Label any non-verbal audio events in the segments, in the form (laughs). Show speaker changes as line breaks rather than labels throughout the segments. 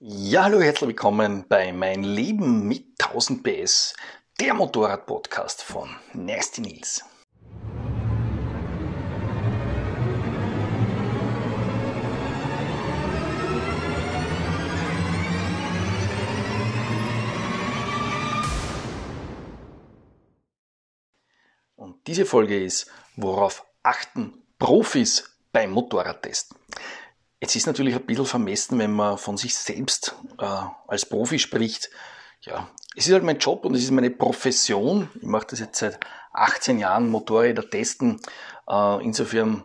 Ja, hallo, herzlich willkommen bei Mein Leben mit 1000 PS, der Motorrad-Podcast von Nasty Nils. Und diese Folge ist, worauf achten Profis beim Motorradtesten. Jetzt ist natürlich ein bisschen vermessen, wenn man von sich selbst äh, als Profi spricht. Ja, es ist halt mein Job und es ist meine Profession. Ich mache das jetzt seit 18 Jahren, Motorräder testen. Äh, insofern,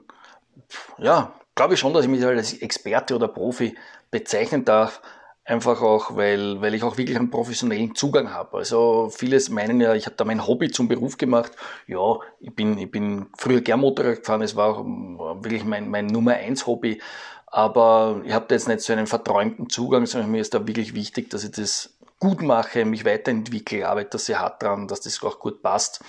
ja, glaube ich schon, dass ich mich halt als Experte oder Profi bezeichnen darf. Einfach auch, weil, weil ich auch wirklich einen professionellen Zugang habe. Also vieles meinen ja, ich habe da mein Hobby zum Beruf gemacht. Ja, ich bin, ich bin früher gern Motorrad gefahren, es war auch wirklich mein, mein Nummer eins Hobby. Aber ich habe da jetzt nicht so einen verträumten Zugang, sondern mir ist da wirklich wichtig, dass ich das gut mache, mich weiterentwickle, arbeite sehr hart dran, dass das auch gut passt.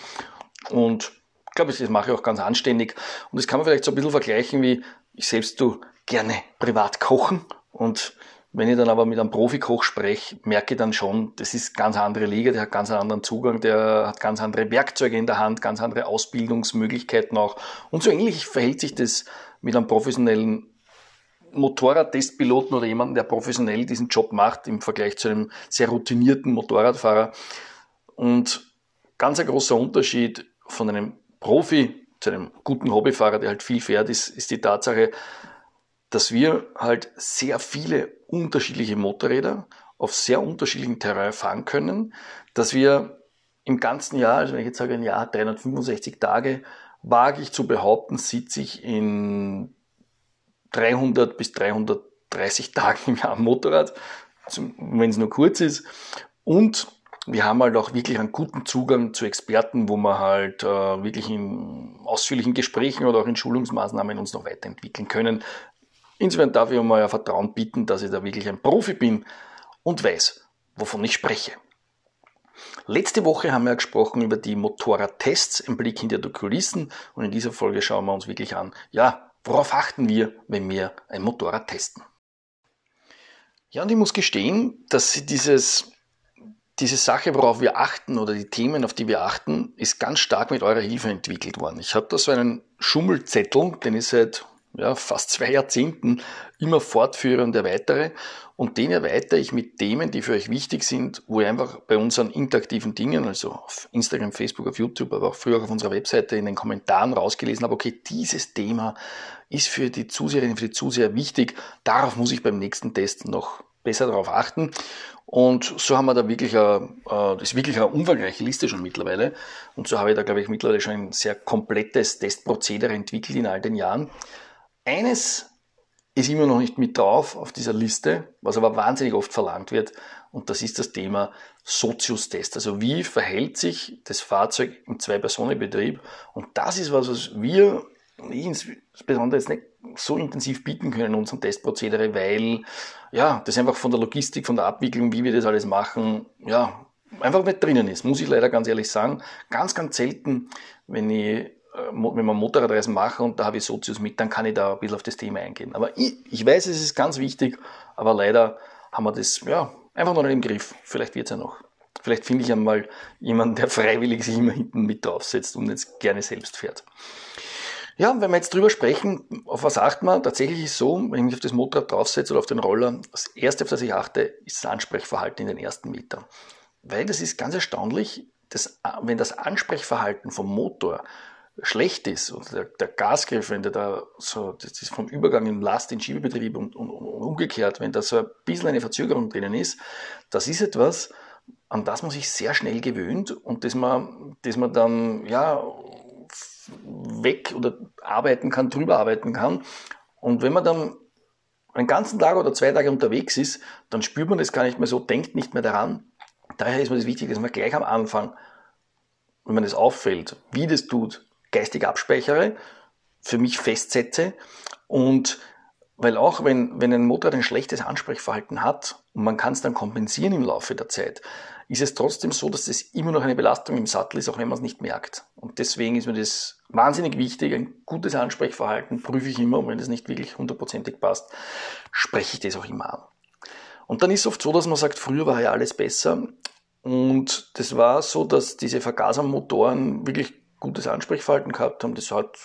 Und ich glaube, das mache ich auch ganz anständig. Und das kann man vielleicht so ein bisschen vergleichen, wie ich selbst du gerne privat kochen. Und wenn ich dann aber mit einem Profikoch spreche, merke ich dann schon, das ist ganz andere Liga, der hat ganz einen anderen Zugang, der hat ganz andere Werkzeuge in der Hand, ganz andere Ausbildungsmöglichkeiten auch. Und so ähnlich verhält sich das mit einem professionellen Motorradtestpiloten oder jemanden, der professionell diesen Job macht im Vergleich zu einem sehr routinierten Motorradfahrer. Und ganz ein großer Unterschied von einem Profi zu einem guten Hobbyfahrer, der halt viel fährt, ist, ist die Tatsache, dass wir halt sehr viele unterschiedliche Motorräder auf sehr unterschiedlichen Terrain fahren können, dass wir im ganzen Jahr, also wenn ich jetzt sage ein Jahr, 365 Tage, wage ich zu behaupten, sitze ich in 300 bis 330 Tagen im Jahr Motorrad, wenn es nur kurz ist. Und wir haben halt auch wirklich einen guten Zugang zu Experten, wo wir halt äh, wirklich in ausführlichen Gesprächen oder auch in Schulungsmaßnahmen uns noch weiterentwickeln können. Insofern darf ich um euer Vertrauen bitten, dass ich da wirklich ein Profi bin und weiß, wovon ich spreche. Letzte Woche haben wir gesprochen über die Motorradtests, ein Blick hinter die Kulissen und in dieser Folge schauen wir uns wirklich an, ja, Worauf achten wir, wenn wir ein Motorrad testen? Ja, und ich muss gestehen, dass dieses, diese Sache, worauf wir achten oder die Themen, auf die wir achten, ist ganz stark mit eurer Hilfe entwickelt worden. Ich habe da so einen Schummelzettel, den ich seit ja, fast zwei Jahrzehnten immer fortführe und erweitere. Und den erweitere ich mit Themen, die für euch wichtig sind, wo ihr einfach bei unseren interaktiven Dingen, also auf Instagram, Facebook, auf YouTube, aber auch früher auf unserer Webseite in den Kommentaren rausgelesen habe, okay, dieses Thema ist für die Zuseherinnen, für die Zuseher wichtig. Darauf muss ich beim nächsten Test noch besser darauf achten. Und so haben wir da wirklich, eine, äh, das ist wirklich eine umfangreiche Liste schon mittlerweile. Und so habe ich da, glaube ich, mittlerweile schon ein sehr komplettes Testprozedere entwickelt in all den Jahren. Eines ist immer noch nicht mit drauf auf dieser Liste, was aber wahnsinnig oft verlangt wird. Und das ist das Thema Sozius-Test. Also wie verhält sich das Fahrzeug im Zwei-Personen-Betrieb? Und das ist was, was wir, insbesondere jetzt nicht so intensiv bieten können in unserem Testprozedere, weil ja, das einfach von der Logistik, von der Abwicklung, wie wir das alles machen, ja, einfach nicht drinnen ist, muss ich leider ganz ehrlich sagen. Ganz, ganz selten, wenn ich wenn man Motorradreisen mache und da habe ich Sozius mit, dann kann ich da ein bisschen auf das Thema eingehen. Aber ich, ich weiß, es ist ganz wichtig, aber leider haben wir das ja, einfach noch nicht im Griff. Vielleicht wird es ja noch. Vielleicht finde ich einmal jemanden, der (laughs) freiwillig sich immer hinten mit draufsetzt und jetzt gerne selbst fährt. Ja, wenn wir jetzt drüber sprechen, auf was achten wir? Tatsächlich ist es so, wenn ich mich auf das Motorrad draufsetze oder auf den Roller, das erste, auf das ich achte, ist das Ansprechverhalten in den ersten Metern. Weil das ist ganz erstaunlich, dass, wenn das Ansprechverhalten vom Motor schlecht ist und der, der Gasgriff, wenn der da so, das ist vom Übergang in Last in Schiebebetrieb und, und, und umgekehrt, wenn da so ein bisschen eine Verzögerung drinnen ist, das ist etwas, an das man sich sehr schnell gewöhnt und das man, das man dann, ja, weg oder arbeiten kann, drüber arbeiten kann. Und wenn man dann einen ganzen Tag oder zwei Tage unterwegs ist, dann spürt man das gar nicht mehr so, denkt nicht mehr daran. Daher ist mir das wichtig, dass man gleich am Anfang, wenn man das auffällt, wie das tut, geistig abspeichere, für mich festsetze und weil auch wenn, wenn ein Motorrad ein schlechtes Ansprechverhalten hat und man kann es dann kompensieren im Laufe der Zeit, ist es trotzdem so, dass das immer noch eine Belastung im Sattel ist, auch wenn man es nicht merkt. Und deswegen ist mir das wahnsinnig wichtig. Ein gutes Ansprechverhalten prüfe ich immer und wenn das nicht wirklich hundertprozentig passt, spreche ich das auch immer an. Und dann ist es oft so, dass man sagt, früher war ja alles besser. Und das war so, dass diese Vergasermotoren wirklich gutes Ansprechverhalten gehabt haben. Das hat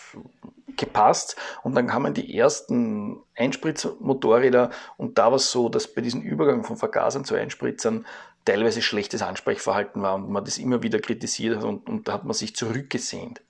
gepasst. Und dann kamen die ersten Einspritzmotorräder und da war es so, dass bei diesem Übergang von Vergasern zu Einspritzern teilweise schlechtes Ansprechverhalten war und man das immer wieder kritisiert hat und, und da hat man sich zurückgesehnt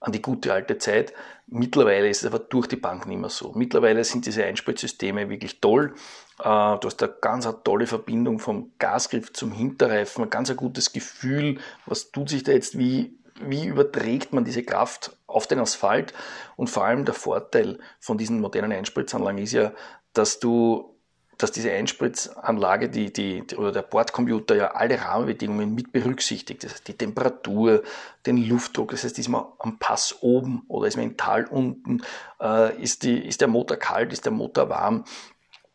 an die gute alte Zeit. Mittlerweile ist es aber durch die Bank nicht mehr so. Mittlerweile sind diese Einspritzsysteme wirklich toll. Äh, du hast eine ganz eine tolle Verbindung vom Gasgriff zum Hinterreifen, ein ganz ein gutes Gefühl, was tut sich da jetzt, wie, wie überträgt man diese Kraft auf den Asphalt. Und vor allem der Vorteil von diesen modernen Einspritzanlagen ist ja, dass du dass diese Einspritzanlage die, die, die, oder der Bordcomputer ja alle Rahmenbedingungen mit berücksichtigt. Das heißt, die Temperatur, den Luftdruck, das heißt, ist man am Pass oben oder ist man im Tal unten, äh, ist, die, ist der Motor kalt, ist der Motor warm,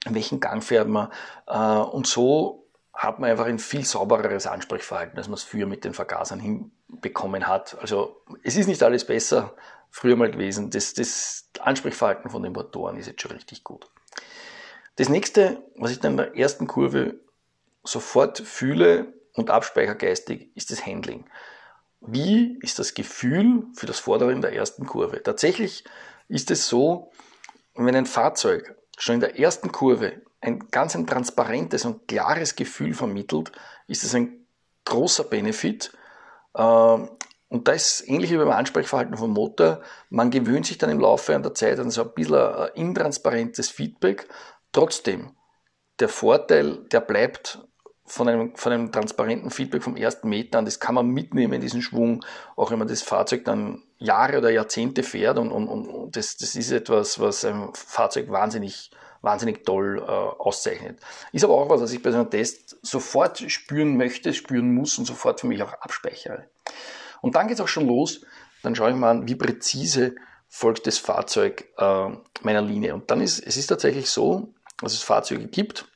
in welchen Gang fährt man. Äh, und so hat man einfach ein viel saubereres Ansprechverhalten, als man es früher mit den Vergasern hinbekommen hat. Also es ist nicht alles besser früher mal gewesen. Das, das Ansprechverhalten von den Motoren ist jetzt schon richtig gut. Das nächste, was ich dann in der ersten Kurve sofort fühle und abspeichere geistig, ist das Handling. Wie ist das Gefühl für das Vordere in der ersten Kurve? Tatsächlich ist es so, wenn ein Fahrzeug schon in der ersten Kurve ein ganz ein transparentes und klares Gefühl vermittelt, ist es ein großer Benefit. Ähm, und da ist ähnlich wie beim Ansprechverhalten vom Motor. Man gewöhnt sich dann im Laufe der Zeit an so ein bisschen ein intransparentes Feedback Trotzdem, der Vorteil, der bleibt von einem, von einem transparenten Feedback vom ersten Meter an, das kann man mitnehmen, diesen Schwung, auch wenn man das Fahrzeug dann Jahre oder Jahrzehnte fährt und, und, und das, das ist etwas, was ein Fahrzeug wahnsinnig, wahnsinnig toll äh, auszeichnet. Ist aber auch was, was ich bei so einem Test sofort spüren möchte, spüren muss und sofort für mich auch abspeichere. Und dann geht es auch schon los, dann schaue ich mal an, wie präzise folgt das Fahrzeug äh, meiner Linie. Und dann ist es ist tatsächlich so, dass es Fahrzeuge gibt,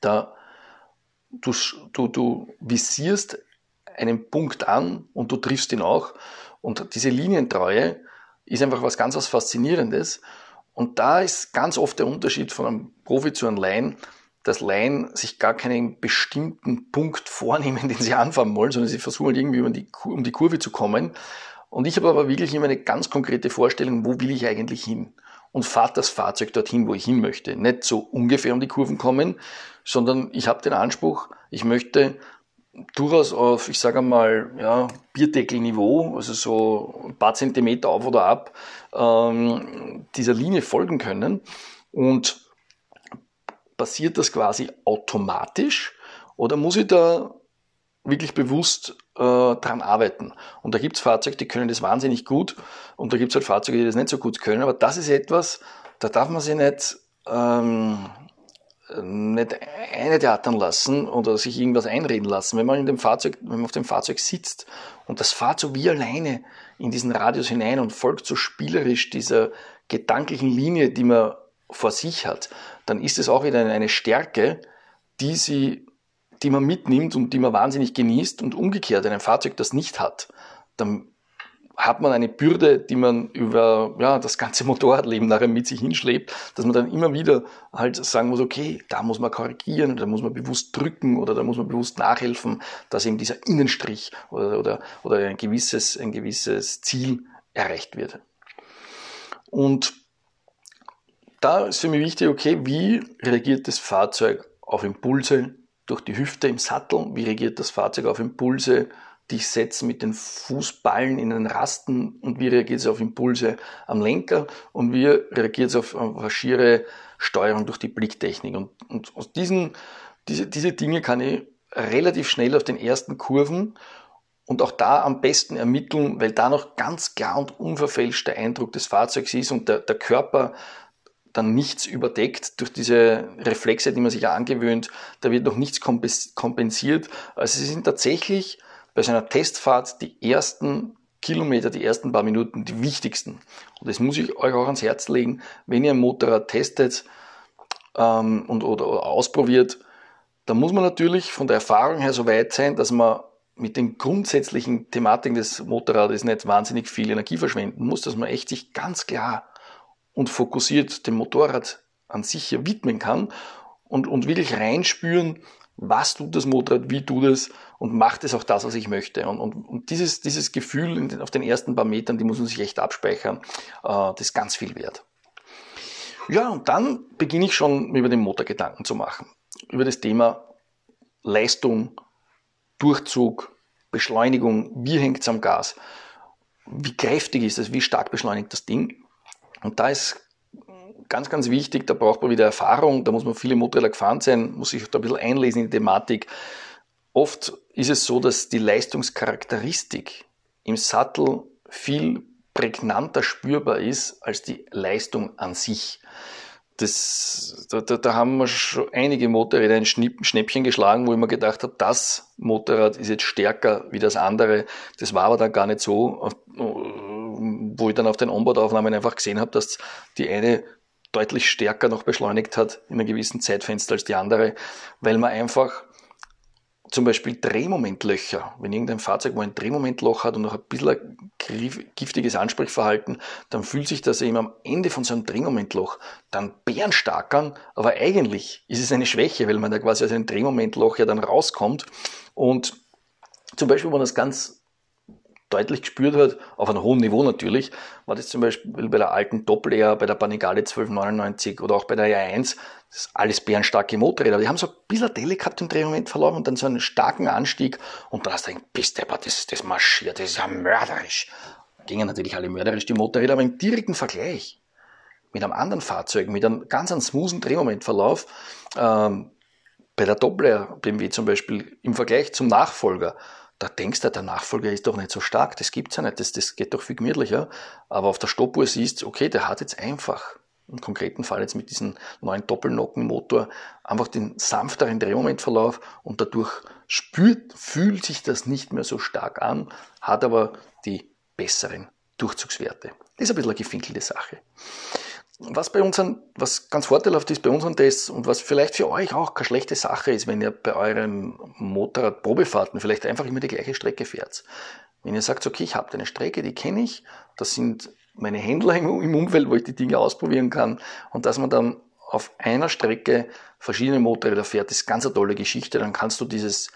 da du, du, du visierst einen Punkt an und du triffst ihn auch. Und diese Linientreue ist einfach was ganz was Faszinierendes. Und da ist ganz oft der Unterschied von einem Profi zu einem Laien, dass Laien sich gar keinen bestimmten Punkt vornehmen, (laughs) den sie anfahren wollen, sondern sie versuchen halt irgendwie um die, um die Kurve zu kommen. Und ich habe aber wirklich immer eine ganz konkrete Vorstellung, wo will ich eigentlich hin? und fahrt das Fahrzeug dorthin, wo ich hin möchte. Nicht so ungefähr um die Kurven kommen, sondern ich habe den Anspruch, ich möchte durchaus auf, ich sage mal, ja, Bierdeckelniveau, also so ein paar Zentimeter auf oder ab, ähm, dieser Linie folgen können. Und passiert das quasi automatisch oder muss ich da wirklich bewusst äh, dran arbeiten. Und da gibt es Fahrzeuge, die können das wahnsinnig gut und da gibt es halt Fahrzeuge, die das nicht so gut können. Aber das ist etwas, da darf man sich nicht, ähm, nicht eintheatern lassen oder sich irgendwas einreden lassen. Wenn man in dem Fahrzeug, wenn man auf dem Fahrzeug sitzt und das fahrt so wie alleine in diesen Radius hinein und folgt so spielerisch dieser gedanklichen Linie, die man vor sich hat, dann ist es auch wieder eine Stärke, die sie die man mitnimmt und die man wahnsinnig genießt und umgekehrt, wenn ein Fahrzeug das nicht hat, dann hat man eine Bürde, die man über ja, das ganze (laughs) Motorradleben nachher mit sich hinschleppt, dass man dann immer wieder halt sagen muss, okay, da muss man korrigieren, da muss man bewusst drücken oder da muss man bewusst nachhelfen, dass eben dieser Innenstrich oder, oder, oder ein, gewisses, ein gewisses Ziel erreicht wird. Und da ist für mich wichtig, okay, wie reagiert das Fahrzeug auf Impulse, durch die Hüfte im Sattel, wie reagiert das Fahrzeug auf Impulse, die ich setze mit den Fußballen in den Rasten und wie reagiert es auf Impulse am Lenker und wie reagiert es auf, auf schiere Steuerung durch die Blicktechnik. Und, und aus diesen, diese, diese Dinge kann ich relativ schnell auf den ersten Kurven und auch da am besten ermitteln, weil da noch ganz klar und unverfälscht der Eindruck des Fahrzeugs ist und der, der Körper dann nichts überdeckt durch diese Reflexe, die man sich ja angewöhnt. Da wird noch nichts kompensiert. Also sie sind tatsächlich bei so einer Testfahrt die ersten Kilometer, die ersten paar Minuten die wichtigsten. Und das muss ich euch auch ans Herz legen, wenn ihr ein Motorrad testet ähm, und, oder, oder ausprobiert, da muss man natürlich von der Erfahrung her so weit sein, dass man mit den grundsätzlichen Thematiken des Motorrades nicht wahnsinnig viel Energie verschwenden muss, dass man echt sich ganz klar und fokussiert dem Motorrad an sich hier widmen kann und, und wirklich reinspüren, was tut das Motorrad, wie tut es und macht es auch das, was ich möchte. Und, und, und dieses, dieses Gefühl auf den ersten paar Metern, die muss man sich echt abspeichern, äh, das ist ganz viel wert. Ja, und dann beginne ich schon über den Motor Gedanken zu machen. Über das Thema Leistung, Durchzug, Beschleunigung, wie hängt es am Gas, wie kräftig ist es, wie stark beschleunigt das Ding. Und da ist ganz, ganz wichtig, da braucht man wieder Erfahrung, da muss man viele Motorräder gefahren sein, muss sich da ein bisschen einlesen in die Thematik. Oft ist es so, dass die Leistungscharakteristik im Sattel viel prägnanter spürbar ist als die Leistung an sich. Das, da, da, da haben wir schon einige Motorräder ein Schnäppchen geschlagen, wo ich mir gedacht habe, das Motorrad ist jetzt stärker wie das andere. Das war aber dann gar nicht so, wo ich dann auf den Onboard-Aufnahmen einfach gesehen habe, dass die eine deutlich stärker noch beschleunigt hat in einem gewissen Zeitfenster als die andere, weil man einfach zum Beispiel Drehmomentlöcher, wenn irgendein Fahrzeug wo ein Drehmomentloch hat und noch ein bisschen ein giftiges Ansprechverhalten, dann fühlt sich das eben am Ende von so einem Drehmomentloch dann bärenstark an, aber eigentlich ist es eine Schwäche, weil man da quasi aus einem Drehmomentloch ja dann rauskommt. Und zum Beispiel, wenn man das ganz deutlich gespürt hat, auf einem hohen Niveau natürlich, war das zum Beispiel bei der alten Doppel-R, bei der Panigale 1299 oder auch bei der R1, das ist alles bärenstarke Motorräder. Die haben so ein bisschen Delle gehabt im Drehmomentverlauf und dann so einen starken Anstieg und dann hast du gedacht, bist das, das marschiert, das ist ja mörderisch. Gingen natürlich alle mörderisch, die Motorräder, aber im direkten Vergleich mit einem anderen Fahrzeug, mit einem ganz einen smoothen Drehmomentverlauf, ähm, bei der Doppler BMW zum Beispiel im Vergleich zum Nachfolger, da denkst du, der Nachfolger ist doch nicht so stark, das gibt's ja nicht, das, das geht doch viel gemütlicher. Aber auf der Stoppuhr siehst du, okay, der hat jetzt einfach, im konkreten Fall jetzt mit diesem neuen Doppelnockenmotor, einfach den sanfteren Drehmomentverlauf und dadurch spürt, fühlt sich das nicht mehr so stark an, hat aber die besseren Durchzugswerte. Das ist ein bisschen eine gefinkelte Sache was bei unseren, was ganz vorteilhaft ist bei unseren Tests und was vielleicht für euch auch keine schlechte Sache ist, wenn ihr bei euren Motorradprobefahrten vielleicht einfach immer die gleiche Strecke fährt. Wenn ihr sagt, okay, ich habe eine Strecke, die kenne ich, das sind meine Händler im Umfeld, wo ich die Dinge ausprobieren kann und dass man dann auf einer Strecke verschiedene Motorräder fährt, ist ganz eine tolle Geschichte. Dann kannst du dieses,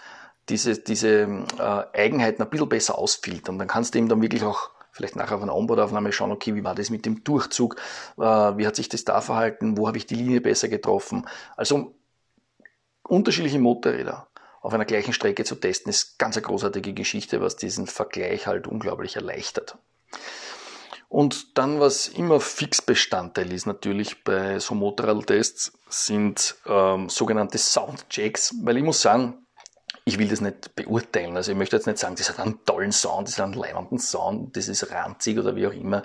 diese, diese äh, Eigenheiten ein bisschen besser ausfiltern. Dann kannst du eben dann wirklich auch vielleicht nachher auf einer Onboard-Aufnahme schauen, okay, wie war das mit dem Durchzug, äh, wie hat sich das da verhalten, wo habe ich die Linie besser getroffen. Also unterschiedliche Motorräder auf einer gleichen Strecke zu testen, ist ganz eine großartige Geschichte, was diesen Vergleich halt unglaublich erleichtert. Und dann, was immer Fixbestandteil ist natürlich bei so Motorradtests, sind ähm, sogenannte Soundchecks, weil ich muss sagen, ich will das nicht beurteilen. Also ich möchte jetzt nicht sagen, das hat einen tollen Sound, das hat einen leibenden Sound, das ist ranzig oder wie auch immer.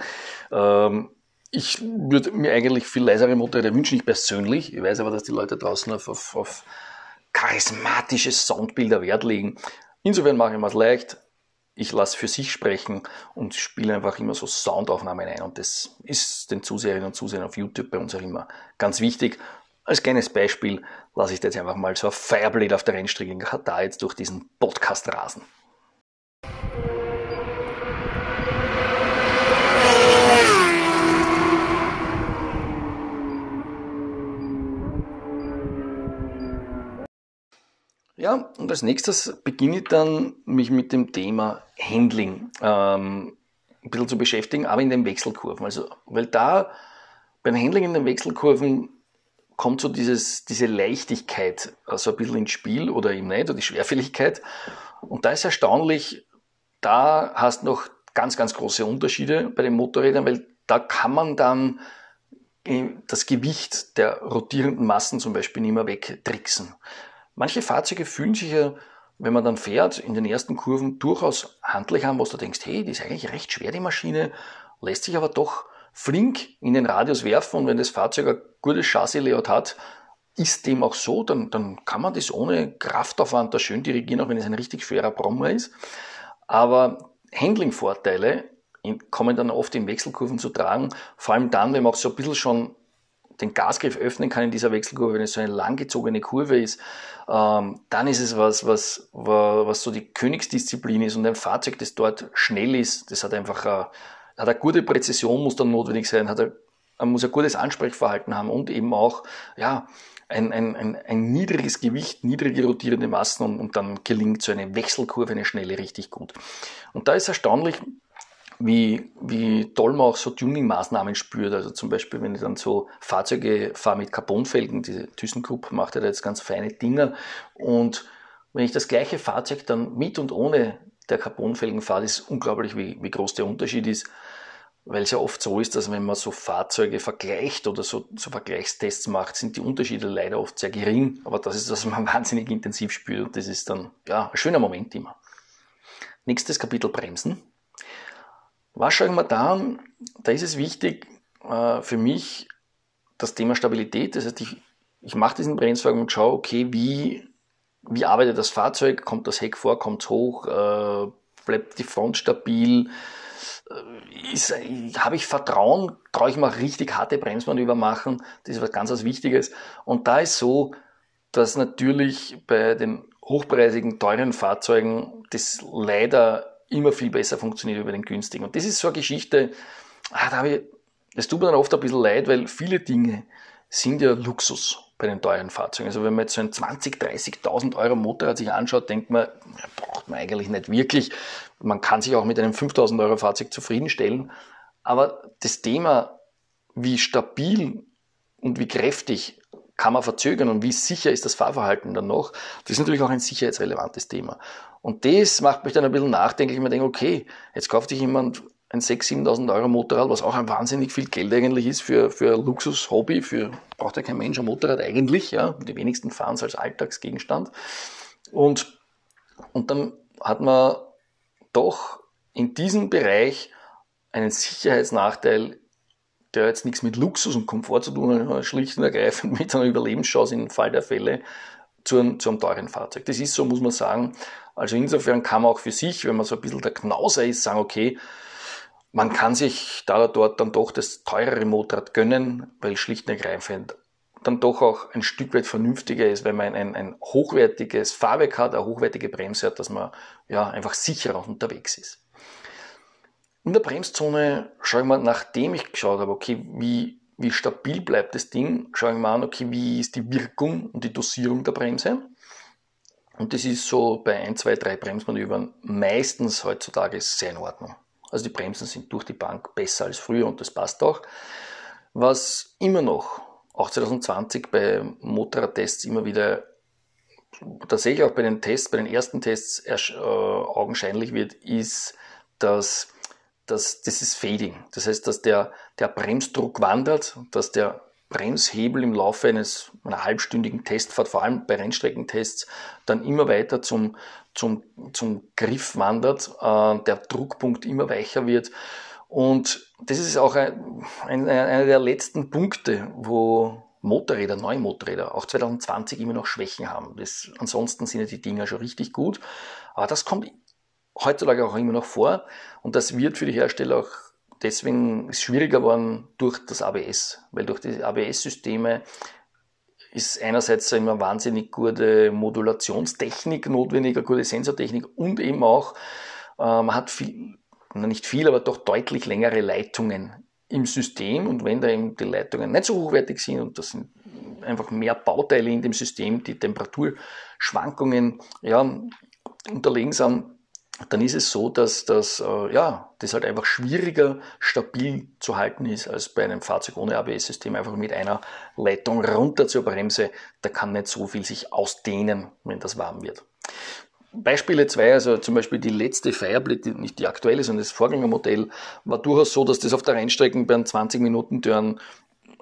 Ähm, ich würde mir eigentlich viel leisere Motorräder wünschen, ich persönlich. Ich weiß aber, dass die Leute draußen auf, auf, auf charismatische Soundbilder Wert legen. Insofern mache ich mir es leicht. Ich lasse für sich sprechen und spiele einfach immer so Soundaufnahmen ein. Und das ist den Zuseherinnen und Zusehern auf YouTube bei uns auch immer ganz wichtig. Als kleines Beispiel lasse ich jetzt einfach mal so ein Fireblade auf der Rennstrecke Katar jetzt durch diesen Podcast rasen. Ja, und als nächstes beginne ich dann, mich mit dem Thema Handling ähm, ein bisschen zu beschäftigen, aber in den Wechselkurven. Also, weil da beim Handling in den Wechselkurven kommt so dieses, diese Leichtigkeit so ein bisschen ins Spiel oder eben nicht, oder die Schwerfälligkeit. Und da ist erstaunlich, da hast du noch ganz, ganz große Unterschiede bei den Motorrädern, weil da kann man dann das Gewicht der rotierenden Massen zum Beispiel nicht mehr wegtricksen. Manche Fahrzeuge fühlen sich ja, wenn man dann fährt, in den ersten Kurven durchaus handlich an, was du denkst, hey, die ist eigentlich recht schwer, die Maschine, lässt sich aber doch flink in den Radius werfen und wenn das Fahrzeug gutes Chassis-Layout hat, ist dem auch so, dann, dann kann man das ohne Kraftaufwand da schön dirigieren, auch wenn es ein richtig schwerer Brommer ist. Aber Handling-Vorteile kommen dann oft in Wechselkurven zu tragen, vor allem dann, wenn man auch so ein bisschen schon den Gasgriff öffnen kann in dieser Wechselkurve, wenn es so eine langgezogene Kurve ist, ähm, dann ist es was, was, was so die Königsdisziplin ist und ein Fahrzeug, das dort schnell ist, das hat einfach eine, hat eine gute Präzision, muss dann notwendig sein, hat er, er muss ein gutes Ansprechverhalten haben und eben auch, ja, ein, ein, ein, ein niedriges Gewicht, niedrige rotierende Massen und, und dann gelingt so eine Wechselkurve, eine schnelle, richtig gut. Und da ist erstaunlich, wie, wie toll man auch so Tuning-Maßnahmen spürt. Also zum Beispiel, wenn ich dann so Fahrzeuge fahre mit Carbonfelgen, diese ThyssenKrupp macht ja da jetzt ganz feine Dinger. Und wenn ich das gleiche Fahrzeug dann mit und ohne der Carbonfelgen fahre, ist unglaublich, wie, wie groß der Unterschied ist. Weil es ja oft so ist, dass wenn man so Fahrzeuge vergleicht oder so, so Vergleichstests macht, sind die Unterschiede leider oft sehr gering. Aber das ist, was man (laughs) wahnsinnig intensiv spürt und das ist dann ja, ein schöner Moment immer. Nächstes Kapitel Bremsen. Was schauen wir da an? Da ist es wichtig äh, für mich das Thema Stabilität. Das heißt, ich, ich mache diesen Bremswagen und schaue, okay, wie, wie arbeitet das Fahrzeug? Kommt das Heck vor? Kommt es hoch? Äh, bleibt die Front stabil? Habe ich Vertrauen? Traue ich mal richtig harte Bremsmanöver machen? Das ist was ganz was Wichtiges. Und da ist so, dass natürlich bei den hochpreisigen, teuren Fahrzeugen das leider immer viel besser funktioniert über den günstigen. Und das ist so eine Geschichte, ah, da habe ich, das tut mir dann oft ein bisschen leid, weil viele Dinge sind ja Luxus bei den teuren Fahrzeugen. Also wenn man jetzt so ein 20, 30.000 Euro Motorrad sich anschaut, denkt man, braucht man eigentlich nicht wirklich. Man kann sich auch mit einem 5000 Euro Fahrzeug zufriedenstellen. Aber das Thema, wie stabil und wie kräftig kann man verzögern und wie sicher ist das Fahrverhalten dann noch, das ist natürlich auch ein sicherheitsrelevantes Thema. Und das macht mich dann ein bisschen nachdenklich. Ich mir denke, okay, jetzt kauft sich jemand ein 6.000, 7.000 Euro Motorrad, was auch ein wahnsinnig viel Geld eigentlich ist für, für Luxus-Hobby, für, braucht ja kein Mensch ein Motorrad eigentlich, ja. Die wenigsten fahren es als Alltagsgegenstand. Und, und dann hat man doch in diesem Bereich einen Sicherheitsnachteil, der jetzt nichts mit Luxus und Komfort zu tun hat, schlicht und ergreifend mit einer Überlebenschance im Fall der Fälle zu einem, zu einem teuren Fahrzeug. Das ist so, muss man sagen. Also insofern kann man auch für sich, wenn man so ein bisschen der Knauser ist, sagen, okay, man kann sich da oder dort dann doch das teurere Motorrad gönnen, weil schlicht und ergreifend dann doch auch ein Stück weit vernünftiger ist, wenn man ein, ein hochwertiges Fahrwerk hat, eine hochwertige Bremse hat, dass man ja einfach sicherer unterwegs ist. In der Bremszone schaue ich mal, nachdem ich geschaut habe, okay, wie wie stabil bleibt das Ding, schaue ich mal an, okay, wie ist die Wirkung und die Dosierung der Bremse. Und das ist so bei 1, 2, 3 Bremsmanövern meistens heutzutage sehr in Ordnung. Also die Bremsen sind durch die Bank besser als früher und das passt auch. Was immer noch, auch 2020 bei Motorradtests immer wieder, da sehe ich auch bei den Tests, bei den ersten Tests äh, augenscheinlich wird, ist, dass das, das ist Fading. Das heißt, dass der, der Bremsdruck wandert, dass der Bremshebel im Laufe eines, einer halbstündigen Testfahrt, vor allem bei Rennstreckentests, dann immer weiter zum, zum, zum Griff wandert, äh, der Druckpunkt immer weicher wird. Und das ist auch ein, ein, einer der letzten Punkte, wo Motorräder, neue Motorräder, auch 2020 immer noch Schwächen haben. Das, ansonsten sind ja die Dinger schon richtig gut. Aber das kommt heutzutage auch immer noch vor. Und das wird für die Hersteller auch deswegen schwieriger geworden durch das ABS, weil durch die ABS-Systeme ist einerseits immer wahnsinnig gute Modulationstechnik notwendig, eine gute Sensortechnik und eben auch, äh, man hat viel, nicht viel, aber doch deutlich längere Leitungen im System und wenn da eben die Leitungen nicht so hochwertig sind und das sind einfach mehr Bauteile in dem System, die Temperaturschwankungen ja, unterlegen sind, dann ist es so, dass das, äh, ja, das halt einfach schwieriger stabil zu halten ist als bei einem Fahrzeug ohne ABS-System, einfach mit einer Leitung runter zur Bremse. Da kann nicht so viel sich ausdehnen, wenn das warm wird. Beispiele zwei, also zum Beispiel die letzte Fireblade, nicht die aktuelle, sondern das Vorgängermodell, war durchaus so, dass das auf der Rennstrecke bei einem 20-Minuten-Turn mies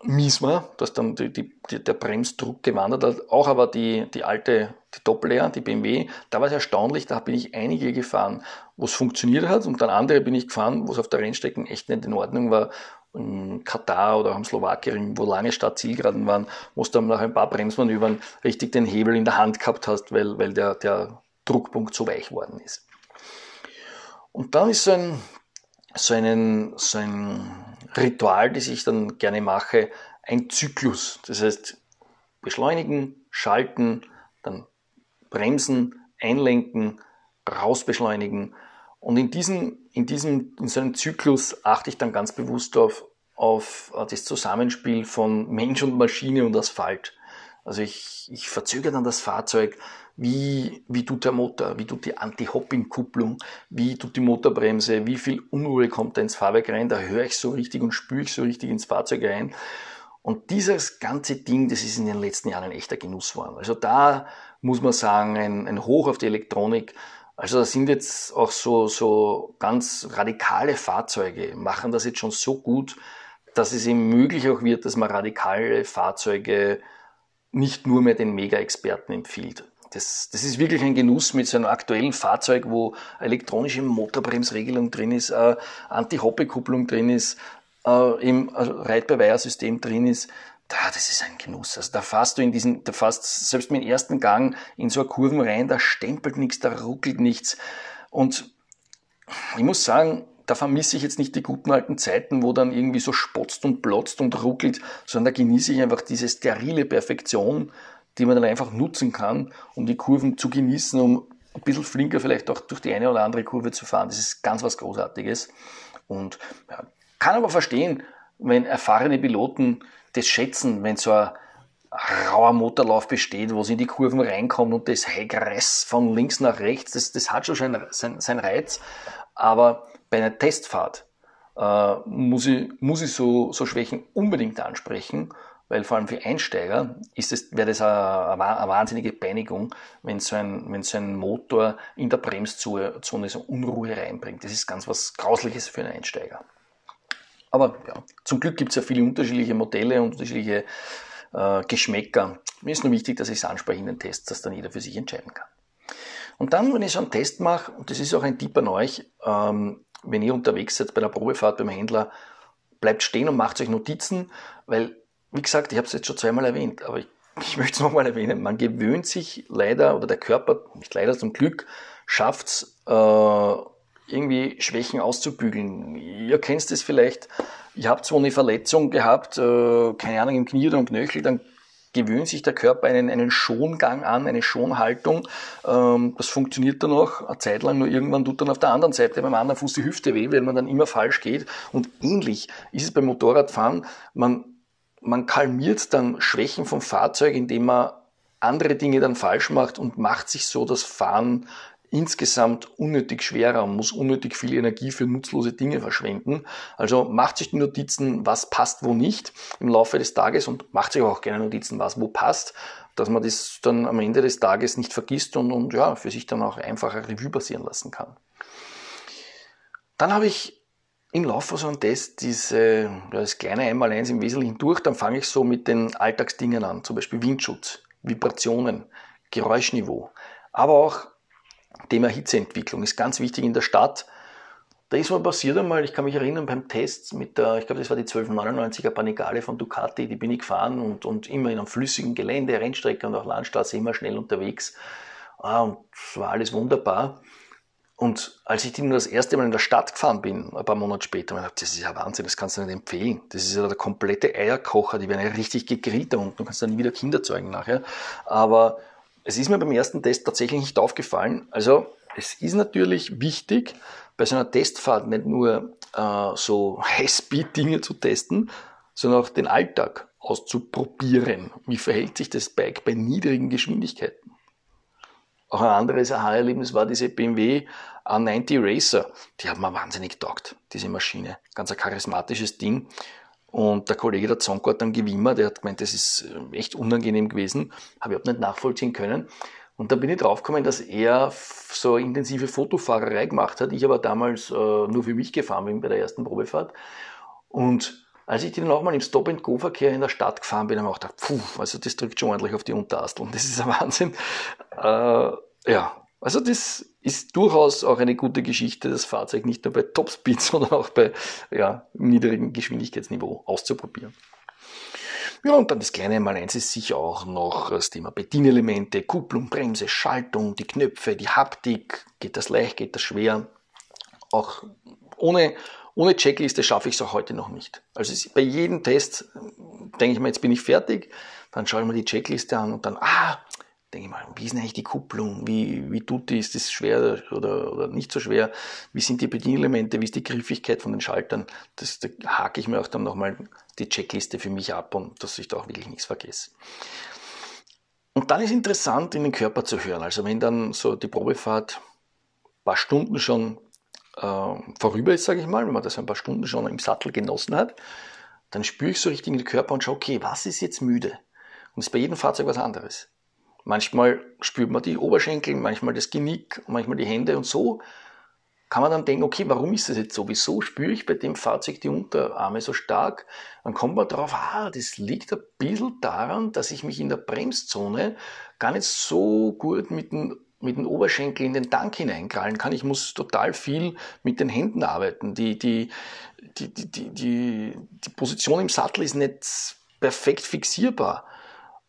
war, dass dann die, die, der Bremsdruck gewandert hat. Auch aber die, die alte, die Doppel-R, die BMW, da war es erstaunlich, da bin ich einige gefahren, wo es funktioniert hat und dann andere bin ich gefahren, wo es auf der Rennstrecke echt nicht in Ordnung war. In Katar oder am Slowakien, wo lange Start-Zielgeraden waren, wo du dann nach ein paar Bremsmanövern richtig den Hebel in der Hand gehabt hast, weil, weil der, der Druckpunkt so weich worden ist. Und dann ist so ein, so, einen, so ein Ritual, das ich dann gerne mache, ein Zyklus. Das heißt, beschleunigen, schalten, dann bremsen, einlenken, rausbeschleunigen. Und in diesem, in diesem, in so einem Zyklus achte ich dann ganz bewusst auf, auf das Zusammenspiel von Mensch und Maschine und Asphalt. Also ich, ich verzögere dann das Fahrzeug, wie, wie tut der Motor, wie tut die Anti-Hopping-Kupplung, wie tut die Motorbremse, wie viel Unruhe kommt da ins Fahrwerk rein, da höre ich so richtig und spüre ich so richtig ins Fahrzeug rein. Und dieses ganze Ding, das ist in den letzten Jahren ein echter Genuss geworden. Also da muss man sagen, ein, ein Hoch auf die Elektronik. Also da sind jetzt auch so, so ganz radikale Fahrzeuge, machen das jetzt schon so gut, dass es eben möglich auch wird, dass man radikale Fahrzeuge nicht nur mehr den Mega-Experten empfiehlt. Das, das ist wirklich ein Genuss mit so einem aktuellen Fahrzeug, wo elektronische Motorbremsregelung drin ist, äh, Anti-Hoppe-Kupplung drin ist, äh, im also Reitbeweihersystem drin ist. Da, das ist ein Genuss. Also da fährst du in diesen, da fährst selbst mit dem ersten Gang in so eine Kurven rein, da stempelt nichts, da ruckelt nichts. Und ich muss sagen, da vermisse ich jetzt nicht die guten alten Zeiten, wo dann irgendwie so spotzt und plotzt und ruckelt, sondern da genieße ich einfach diese sterile Perfektion, die man dann einfach nutzen kann, um die Kurven zu genießen, um ein bisschen flinker vielleicht auch durch die eine oder andere Kurve zu fahren. Das ist ganz was Großartiges. Und ja, kann aber verstehen, wenn erfahrene Piloten das schätzen, wenn so ein rauer Motorlauf besteht, wo sie in die Kurven reinkommen und das Hegress von links nach rechts, das, das hat schon seinen sein, sein Reiz. Aber bei einer Testfahrt äh, muss ich, muss ich so, so Schwächen unbedingt ansprechen, weil vor allem für Einsteiger ist es, wäre das eine, eine wahnsinnige Peinigung, wenn so, ein, wenn so ein Motor in der Bremszone so Unruhe reinbringt. Das ist ganz was Grausliches für einen Einsteiger. Aber ja, zum Glück gibt es ja viele unterschiedliche Modelle, unterschiedliche äh, Geschmäcker. Mir ist nur wichtig, dass ich es anspreche in den Tests, dass dann jeder für sich entscheiden kann. Und dann, wenn ich so einen Test mache, und das ist auch ein Tipp an euch, ähm, wenn ihr unterwegs seid bei der Probefahrt beim Händler, bleibt stehen und macht euch Notizen, weil, wie gesagt, ich habe es jetzt schon zweimal erwähnt, aber ich, (laughs) ich möchte es nochmal erwähnen, man gewöhnt sich leider, oder der Körper, nicht leider zum Glück, schafft es, äh, irgendwie Schwächen auszubügeln. Ihr kennt es vielleicht, ihr habt so eine Verletzung gehabt, äh, keine Ahnung, im Knie oder im Knöchel, dann gewöhnt sich der Körper einen, einen Schongang an, eine Schonhaltung. Ähm, das funktioniert dann auch eine Zeit lang, nur irgendwann tut dann auf der anderen Seite beim anderen Fuß die Hüfte weh, weil man dann immer falsch geht. Und ähnlich ist es beim Motorradfahren. Man, man kalmiert dann Schwächen vom Fahrzeug, indem man andere Dinge dann falsch macht und macht sich so das Fahren insgesamt unnötig schwerer und muss unnötig viel Energie für nutzlose Dinge verschwenden. Also macht sich die Notizen, was passt, wo nicht im Laufe des Tages und macht sich auch gerne Notizen, was wo passt, dass man das dann am Ende des Tages nicht vergisst und, und ja, für sich dann auch einfacher Revue passieren lassen kann. Dann habe ich im Laufe so einem Test diese, das kleine Einmaleins im Wesentlichen durch, dann fange ich so mit den Alltagsdingen an, zum Beispiel Windschutz, Vibrationen, Geräuschniveau, aber auch Thema Hitzeentwicklung ist ganz wichtig in der Stadt. Da ist mal passiert einmal, ich kann mich erinnern, beim Test mit der, ich glaube, das war die 1299er Panigale von Ducati, die bin ich gefahren und, und immer in einem flüssigen Gelände, Rennstrecke und auch Landstraße immer schnell unterwegs. Ah, und es war alles wunderbar. Und als ich dann das erste Mal in der Stadt gefahren bin, ein paar Monate später, habe ich gedacht, das ist ja Wahnsinn, das kannst du nicht empfehlen. Das ist ja der komplette Eierkocher, die werden ja richtig gegrillt da unten, du kannst dann wieder Kinder zeugen nachher. Aber es ist mir beim ersten Test tatsächlich nicht aufgefallen. Also es ist natürlich wichtig, bei so einer Testfahrt nicht nur äh, so (laughs) High-Speed-Dinge zu testen, sondern auch den Alltag auszuprobieren. Wie verhält sich das Bike bei niedrigen Geschwindigkeiten? Auch ein anderes Aha-Erlebnis war diese BMW A90 Racer. Die hat mir wahnsinnig getaugt, diese Maschine. Ganz ein charismatisches Ding. Und der Kollege der Zonko hat dann gewimmert, der hat gemeint, das ist äh, echt unangenehm gewesen, habe ich überhaupt nicht nachvollziehen können. Und dann bin ich draufgekommen, dass er so intensive Fotofahrerei gemacht hat. Ich aber damals äh, nur für mich gefahren bin bei der ersten Probefahrt. Und als ich dann auch mal im Stop-and-Go-Verkehr in der Stadt gefahren bin, habe ich auch gedacht, puh, also das drückt schon ordentlich auf die Unterastel. Und das ist ein Wahnsinn. Äh, ja, also das ist durchaus auch eine gute Geschichte, das Fahrzeug nicht nur bei Topspeed, (laughs) sondern auch bei ja, niedrigem Geschwindigkeitsniveau auszuprobieren. Ja, und dann das kleine Mal eins ist sicher auch noch das Thema Bedienelemente, Kupplung, Bremse, Schaltung, die Knöpfe, die Haptik. Geht das leicht, geht das schwer? Auch ohne, ohne Checkliste schaffe ich es auch heute noch nicht. Also bei jedem Test denke ich mir, jetzt bin ich fertig, dann schaue ich mir die Checkliste an und dann, ah, denke ich mal, wie ist denn eigentlich die Kupplung? Wie, wie tut die? Ist das schwer oder, oder nicht so schwer? Wie sind die Bedienelemente? Wie ist die Griffigkeit von den Schaltern? Das, da hake ich mir auch dann nochmal die Checkliste für mich ab und dass ich da auch wirklich nichts vergesse. Und dann ist interessant, in den Körper zu hören. Also wenn dann so die Probefahrt ein paar Stunden schon äh, vorüber ist, sage ich mal, wenn man das ein paar Stunden schon im Sattel genossen hat, dann spüre ich so richtig in den Körper und schaue, okay, was ist jetzt müde? Und es ist bei jedem Fahrzeug was anderes. Manchmal spürt man die Oberschenkel, manchmal das Genick, manchmal die Hände und so kann man dann denken, okay, warum ist das jetzt so? Wieso spüre ich bei dem Fahrzeug die Unterarme so stark? Dann kommt man darauf, ah, das liegt ein bisschen daran, dass ich mich in der Bremszone gar nicht so gut mit den, mit den Oberschenkel in den Tank hineinkrallen kann. Ich muss total viel mit den Händen arbeiten. Die, die, die, die, die, die Position im Sattel ist nicht perfekt fixierbar.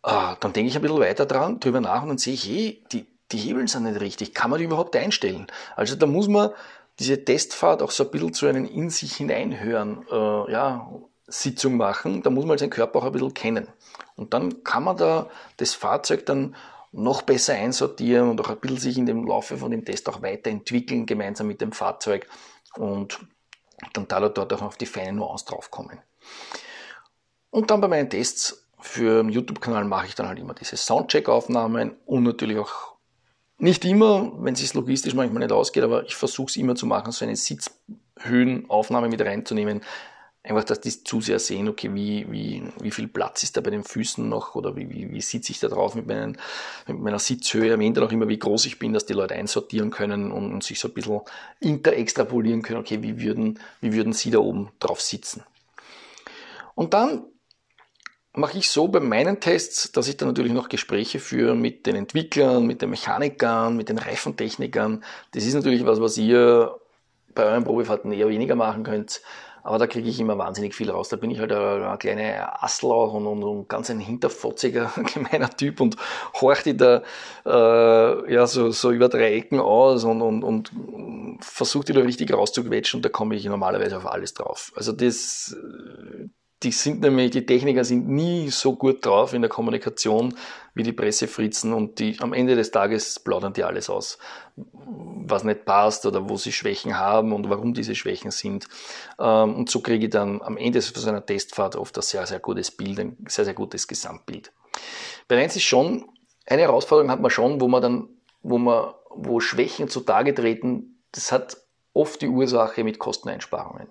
Ah, dann denke ich ein bisschen weiter dran, drüber nach und dann sehe ich, hey, die, die Hebeln sind nicht richtig. Kann man die überhaupt einstellen? Also da muss man diese Testfahrt auch so ein bisschen zu einem in sich hineinhören, äh, ja, Sitzung machen. Da muss man seinen Körper auch ein bisschen kennen. Und dann kann man da das Fahrzeug dann noch besser einsortieren und auch ein bisschen sich in dem Laufe von dem Test auch weiterentwickeln, gemeinsam mit dem Fahrzeug und dann da dort auch auf die feinen Nuancen draufkommen. Und dann bei meinen Tests für den YouTube-Kanal mache ich dann halt immer diese Soundcheck-Aufnahmen und natürlich auch nicht immer, wenn es sich logistisch manchmal nicht ausgeht, aber ich versuche es immer zu machen, so eine Sitzhöhenaufnahme mit reinzunehmen. Einfach, dass die Zuseher sehen, okay, wie, wie, wie viel Platz ist da bei den Füßen noch oder wie, wie, wie sitze ich da drauf mit, meinen, mit meiner Sitzhöhe. Erwähnt dann auch immer, wie groß ich bin, dass die Leute einsortieren können und, und sich so ein bisschen interextrapolieren können, okay, wie würden, wie würden sie da oben drauf sitzen. Und dann mache ich so bei meinen Tests, dass ich dann natürlich noch Gespräche führe mit den Entwicklern, mit den Mechanikern, mit den Reifentechnikern. Das ist natürlich was, was ihr bei euren Probefahrten eher weniger machen könnt. Aber da kriege ich immer wahnsinnig viel raus. Da bin ich halt ein, ein kleiner Asslauch und, und, und, ganz ein hinterfotziger, (laughs) gemeiner Typ und horchte da äh, ja, so, so über drei Ecken aus und, und, und versuche die da richtig rauszuquetschen und da komme ich normalerweise auf alles drauf. Also das, die sind nämlich, die Techniker sind nie so gut drauf in der Kommunikation wie die Pressefritzen und die am Ende des Tages plaudern die alles aus, was nicht passt oder wo sie Schwächen haben und warum diese Schwächen sind. Ähm, und so kriege ich dann am Ende von so einer Testfahrt oft ein sehr, sehr gutes Bild, ein sehr, sehr gutes Gesamtbild. Bei Renz ist schon, eine Herausforderung hat man schon, wo man dann, wo man, wo Schwächen zutage treten, das hat oft die Ursache mit Kosteneinsparungen.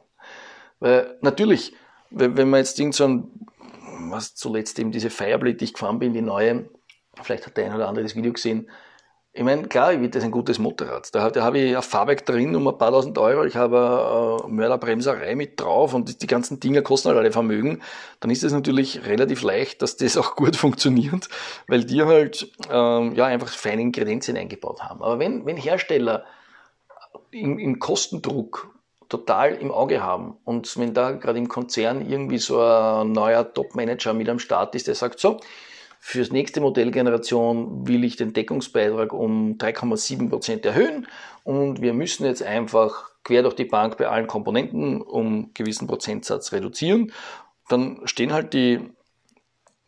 Weil natürlich, wenn man jetzt irgend so ein, was zuletzt eben diese Fireblade, die ich gefahren bin, die neue, vielleicht hat der eine oder andere das Video gesehen, ich meine, klar, das ist ein gutes Motorrad. Da, da habe ich ein Fahrwerk drin um ein paar tausend Euro. Ich habe eine Mörderbremserei mit drauf und die ganzen Dinger kosten halt alle Vermögen. Dann ist es natürlich relativ leicht, dass das auch gut (laughs) funktioniert, weil die halt ähm, ja einfach feine Ingredienzien eingebaut haben. Aber wenn, wenn Hersteller im, im Kostendruck total im Auge haben. Und wenn da gerade im Konzern irgendwie so ein neuer Top-Manager mit am Start ist, der sagt, so, fürs nächste Modellgeneration will ich den Deckungsbeitrag um 3,7 Prozent erhöhen und wir müssen jetzt einfach quer durch die Bank bei allen Komponenten um einen gewissen Prozentsatz reduzieren. Dann stehen halt die,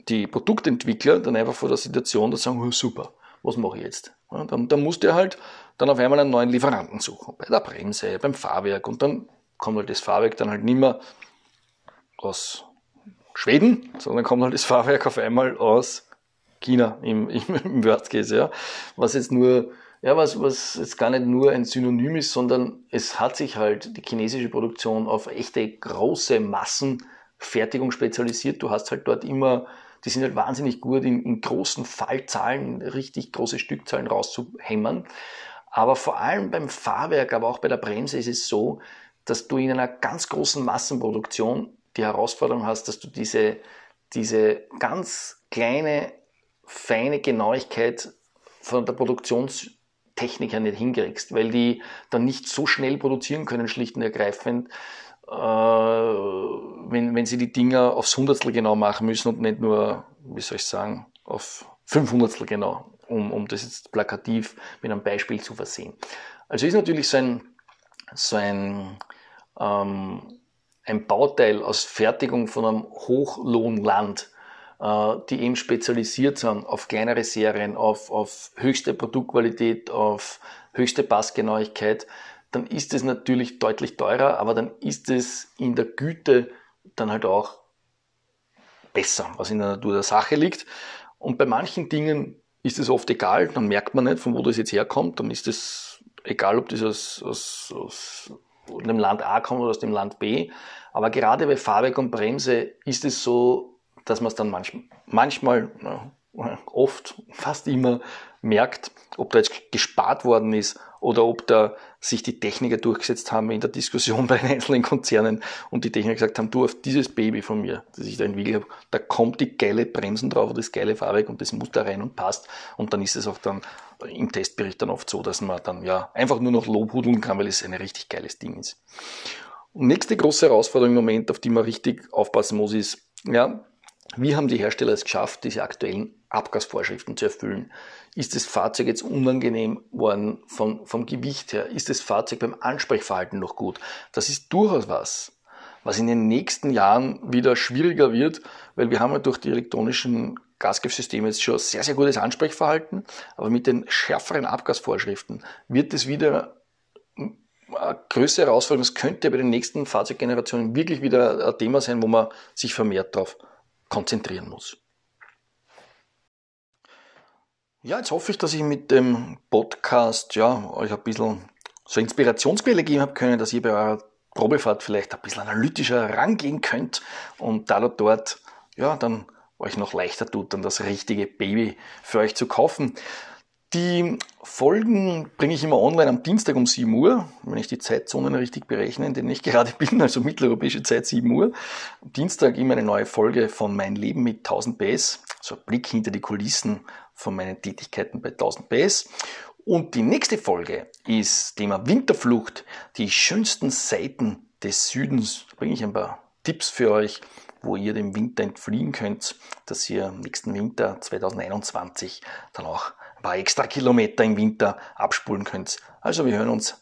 die Produktentwickler dann einfach vor der Situation, dass sagen, oh, super, was mache ich jetzt? Ja, dann, dann muss der halt dann auf einmal einen neuen Lieferanten suchen. Bei der Bremse, beim Fahrwerk und dann kommt halt das Fahrwerk dann halt nicht mehr aus Schweden, sondern kommt halt das Fahrwerk auf einmal aus China im, (laughs) im, im Worst Case, ja. Was jetzt nur, ja, was, was jetzt gar nicht nur ein Synonym ist, sondern es hat sich halt die chinesische Produktion auf echte große Massenfertigung spezialisiert. Du hast halt dort immer die sind halt wahnsinnig gut in, in großen Fallzahlen, richtig große Stückzahlen rauszuhämmern. Aber vor allem beim Fahrwerk, aber auch bei der Bremse ist es so, dass du in einer ganz großen Massenproduktion die Herausforderung hast, dass du diese, diese ganz kleine, feine Genauigkeit von der Produktionstechnik her nicht hinkriegst, weil die dann nicht so schnell produzieren können, schlicht und ergreifend, äh, wenn, wenn sie die Dinger aufs Hundertstel genau machen müssen und nicht nur, wie soll ich sagen, auf Fünfhundertstel genau, um, um das jetzt plakativ mit einem Beispiel zu versehen. Also ist natürlich so ein, so ein, ähm, ein Bauteil aus Fertigung von einem Hochlohnland, äh, die eben spezialisiert sind auf kleinere Serien, auf, auf höchste Produktqualität, auf höchste Passgenauigkeit, dann ist es natürlich deutlich teurer, aber dann ist es in der Güte dann halt auch besser, was in der Natur der Sache liegt. Und bei manchen Dingen ist es oft egal, dann merkt man nicht, von wo das jetzt herkommt, dann ist es egal, ob das aus, aus, aus dem Land A kommt oder aus dem Land B. Aber gerade bei Fahrwerk und Bremse ist es so, dass man es dann manchmal, manchmal oft, fast immer merkt, ob da jetzt gespart worden ist oder ob da sich die Techniker durchgesetzt haben in der Diskussion (laughs) bei den einzelnen Konzernen und die Techniker gesagt haben, du auf dieses Baby von mir, das ich da entwickelt habe, da kommt die geile Bremsen drauf oder das geile Fahrwerk und das muss da rein und passt und dann ist es auch dann im Testbericht dann oft so, dass man dann ja einfach nur noch lobhudeln kann, weil es ein richtig geiles Ding ist. Und nächste große Herausforderung im Moment, auf die man richtig aufpassen muss, ist, ja, wie haben die Hersteller es geschafft, diese aktuellen Abgasvorschriften zu erfüllen? Ist das Fahrzeug jetzt unangenehm worden vom, vom Gewicht her? Ist das Fahrzeug beim Ansprechverhalten noch gut? Das ist durchaus was, was in den nächsten Jahren wieder schwieriger wird, weil wir haben ja durch die elektronischen Gasgriffsysteme jetzt schon sehr, sehr gutes Ansprechverhalten, aber mit den schärferen Abgasvorschriften wird es wieder eine größere Herausforderung. Es könnte bei den nächsten Fahrzeuggenerationen wirklich wieder ein Thema sein, wo man sich vermehrt darauf konzentrieren muss. Ja, jetzt hoffe ich, dass ich mit dem Podcast ja, euch ein bisschen so Inspirationsquelle geben habe können, dass ihr bei eurer Probefahrt vielleicht ein bisschen analytischer rangehen könnt und da dort ja, dann euch noch leichter tut, dann das richtige Baby für euch zu kaufen. Die Folgen bringe ich immer online am Dienstag um 7 Uhr, wenn ich die Zeitzonen richtig berechne, in denen ich (laughs) gerade bin, also mitteleuropäische Zeit 7 Uhr. Am Dienstag immer eine neue Folge von Mein Leben mit 1000 PS, so ein Blick hinter die Kulissen von meinen Tätigkeiten bei 1000 PS. Und die nächste Folge ist Thema Winterflucht, die schönsten Seiten des Südens. Da bringe ich ein paar Tipps für euch, wo ihr dem Winter entfliehen könnt, dass ihr nächsten Winter 2021 dann auch paar extra Kilometer im Winter abspulen könnt. Also wir hören uns,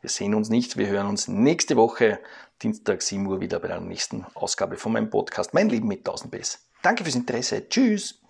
wir sehen uns nicht, wir hören uns nächste Woche, Dienstag 7 Uhr wieder bei der nächsten Ausgabe von meinem Podcast Mein Leben mit 1000 Bs. Danke fürs Interesse. Tschüss.